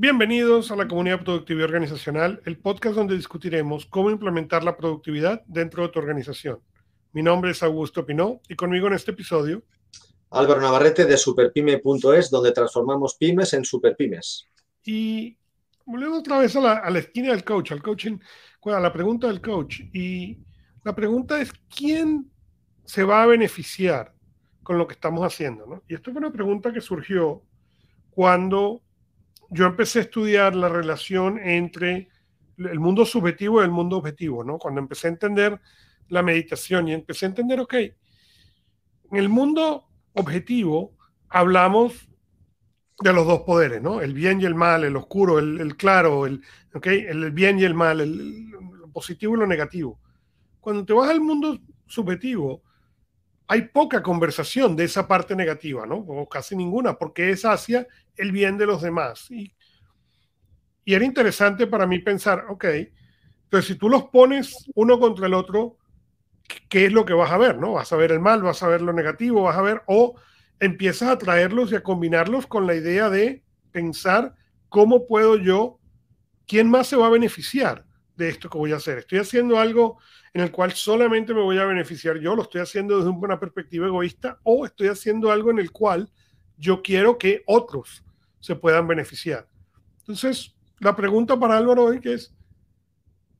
Bienvenidos a la comunidad Productividad Organizacional, el podcast donde discutiremos cómo implementar la productividad dentro de tu organización. Mi nombre es Augusto Pinó y conmigo en este episodio Álvaro Navarrete de superpyme.es, donde transformamos pymes en superpymes. Y volvemos otra vez a la, esquina del coach, al coaching, a la pregunta del coach. Y la pregunta es, ¿quién se va a beneficiar con lo que estamos haciendo? Y esto fue una pregunta que surgió cuando yo empecé a estudiar la relación entre el mundo subjetivo y el mundo objetivo, ¿no? Cuando empecé a entender la meditación y empecé a entender, ok, en el mundo objetivo hablamos de los dos poderes, ¿no? El bien y el mal, el oscuro, el, claro, el, okay, el, bien y el mal, el, positivo y lo negativo. Cuando te vas al mundo subjetivo, hay poca conversación de esa parte negativa, ¿no? O casi ninguna, porque es hacia el bien de los demás. Y, era interesante para mí pensar, ok, entonces si tú los pones uno contra el otro, ¿qué es lo que vas a ver, no? Vas a ver el mal, vas a ver lo negativo, vas a ver, o empiezas a traerlos y a combinarlos con la idea de pensar cómo puedo yo, quién más se va a beneficiar de esto que voy a hacer. Estoy haciendo algo en el cual solamente me voy a beneficiar yo, lo estoy haciendo desde una perspectiva egoísta, o estoy haciendo algo en el cual yo quiero que otros se puedan beneficiar. Entonces, la pregunta para Álvaro hoy es,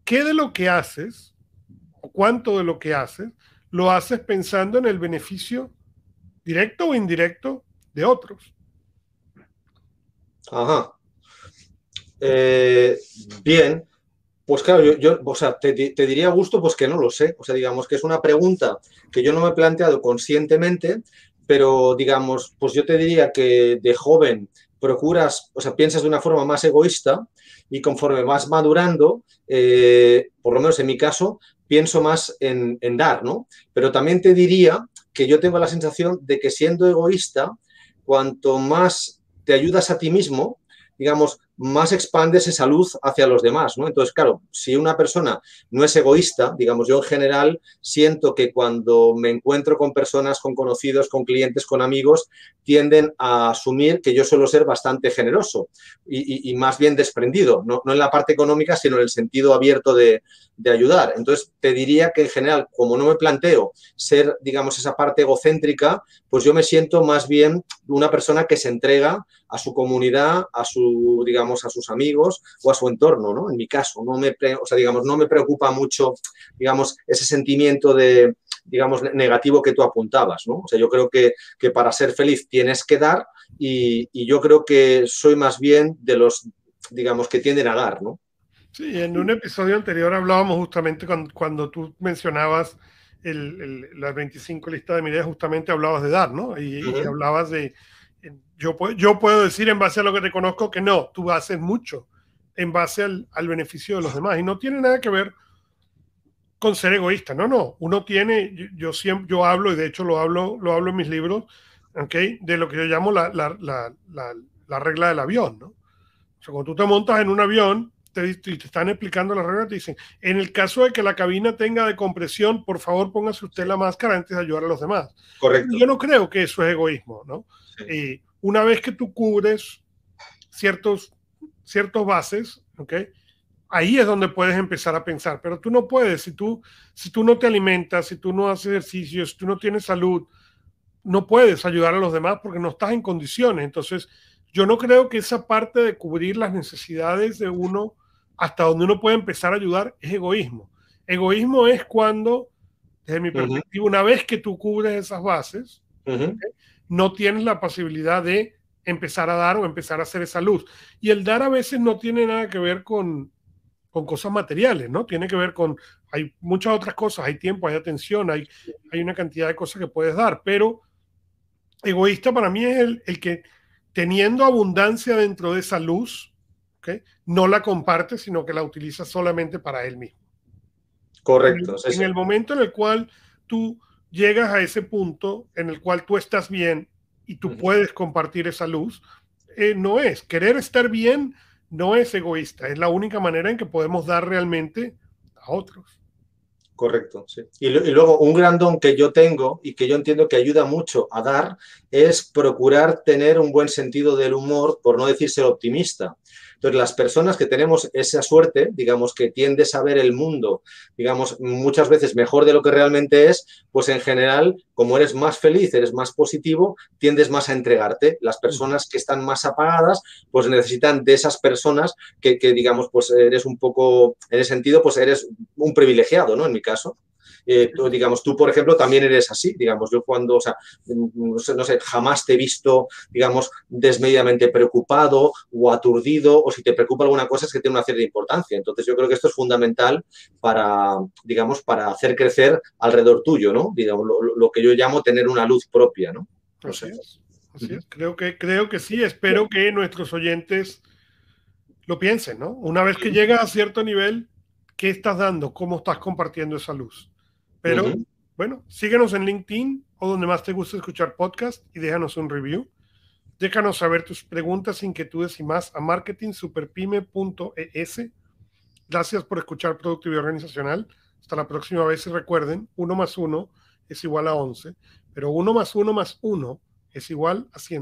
¿qué de lo que haces, o cuánto de lo que haces, lo haces pensando en el beneficio directo o indirecto de otros? Ajá. Eh, bien, pues claro, yo, o sea, te, diría gusto, pues que no lo sé. O sea, digamos que es una pregunta que yo no me he planteado conscientemente, pero digamos, pues yo te diría que de joven procuras, o sea, piensas de una forma más egoísta y conforme vas madurando, eh, por lo menos en mi caso, pienso más en, en, dar, ¿no? Pero también te diría que yo tengo la sensación de que siendo egoísta, cuanto más te ayudas a ti mismo, digamos, más expande esa luz hacia los demás, ¿no? Entonces, claro, si una persona no es egoísta, digamos, yo en general siento que cuando me encuentro con personas, con conocidos, con clientes, con amigos, tienden a asumir que yo suelo ser bastante generoso y, más bien desprendido, no, en la parte económica, sino en el sentido abierto de, de ayudar. Entonces, te diría que en general, como no me planteo ser, digamos, esa parte egocéntrica, pues yo me siento más bien una persona que se entrega a su comunidad, a su, digamos, a sus amigos o a su entorno, ¿no? En mi caso, no me, o sea, digamos, no me preocupa mucho, digamos, ese sentimiento de, digamos, negativo que tú apuntabas, ¿no? O sea, yo creo que, que para ser feliz tienes que dar y, y, yo creo que soy más bien de los, digamos, que tienden a dar, ¿no? Sí, en un episodio anterior hablábamos justamente cuando, cuando tú mencionabas el, el, las 25 listas de medidas, justamente hablabas de dar, ¿no? Y, y hablabas de, yo, yo puedo decir en base a lo que te conozco que no, tú haces mucho en base al, al, beneficio de los demás y no tiene nada que ver con ser egoísta, no, no, uno tiene, yo, yo siempre, yo hablo y de hecho lo hablo, lo hablo en mis libros, ¿okay? de lo que yo llamo la, la, la, la regla del avión, ¿no? O sea, cuando tú te montas en un avión, te, te, están explicando las reglas, te dicen, en el caso de que la cabina tenga de compresión, por favor póngase usted la máscara antes de ayudar a los demás. Correcto. Yo no creo que eso es egoísmo, ¿no? Y una vez que tú cubres ciertos, ciertos bases, ¿ok? Ahí es donde puedes empezar a pensar, pero tú no puedes, si tú, si tú no te alimentas, si tú no haces ejercicio, si tú no tienes salud, no puedes ayudar a los demás porque no estás en condiciones. Entonces, yo no creo que esa parte de cubrir las necesidades de uno hasta donde uno puede empezar a ayudar es egoísmo. Egoísmo es cuando, desde mi perspectiva, una vez que tú cubres esas bases, uh -huh. ¿okay? no tienes la posibilidad de empezar a dar o empezar a hacer esa luz. Y el dar a veces no tiene nada que ver con, con cosas materiales, ¿no? Tiene que ver con, hay muchas otras cosas, hay tiempo, hay atención, hay, hay una cantidad de cosas que puedes dar, pero egoísta para mí es el, el que teniendo abundancia dentro de esa luz, ¿okay? no la comparte, sino que la utiliza solamente para él mismo. Correcto. En, en el momento en el cual tú llegas a ese punto en el cual tú estás bien y tú puedes compartir esa luz, eh, no es. Querer estar bien no es egoísta, es la única manera en que podemos dar realmente a otros. Correcto, sí. Y, luego un gran don que yo tengo y que yo entiendo que ayuda mucho a dar es procurar tener un buen sentido del humor, por no decir ser optimista. Entonces, las personas que tenemos esa suerte, digamos, que tiendes a ver el mundo, digamos, muchas veces mejor de lo que realmente es, pues en general, como eres más feliz, eres más positivo, tiendes más a entregarte. Las personas que están más apagadas, pues necesitan de esas personas que, digamos, pues eres un poco, en ese sentido, pues eres un privilegiado, ¿no? En mi caso. Eh, digamos, tú, por ejemplo, también eres así, digamos, yo cuando, o sea, no sé, jamás te he visto, digamos, desmedidamente preocupado o aturdido, o si te preocupa alguna cosa es que tiene una cierta importancia. Entonces, yo creo que esto es fundamental para, digamos, para hacer crecer alrededor tuyo, ¿no? Digamos, lo, que yo llamo tener una luz propia, ¿no? así es. Así es. Creo que, creo que sí. Espero que nuestros oyentes lo piensen, ¿no? Una vez que llegas a cierto nivel, ¿qué estás dando? ¿Cómo estás compartiendo esa luz? Pero bueno, síguenos en LinkedIn o donde más te guste escuchar podcast y déjanos un review. Déjanos saber tus preguntas, inquietudes y más a marketingsuperpyme.es. Gracias por escuchar Productividad Organizacional. Hasta la próxima vez y recuerden, 1 más 1 es igual a 11, pero 1 más 1 más 1 es igual a 100.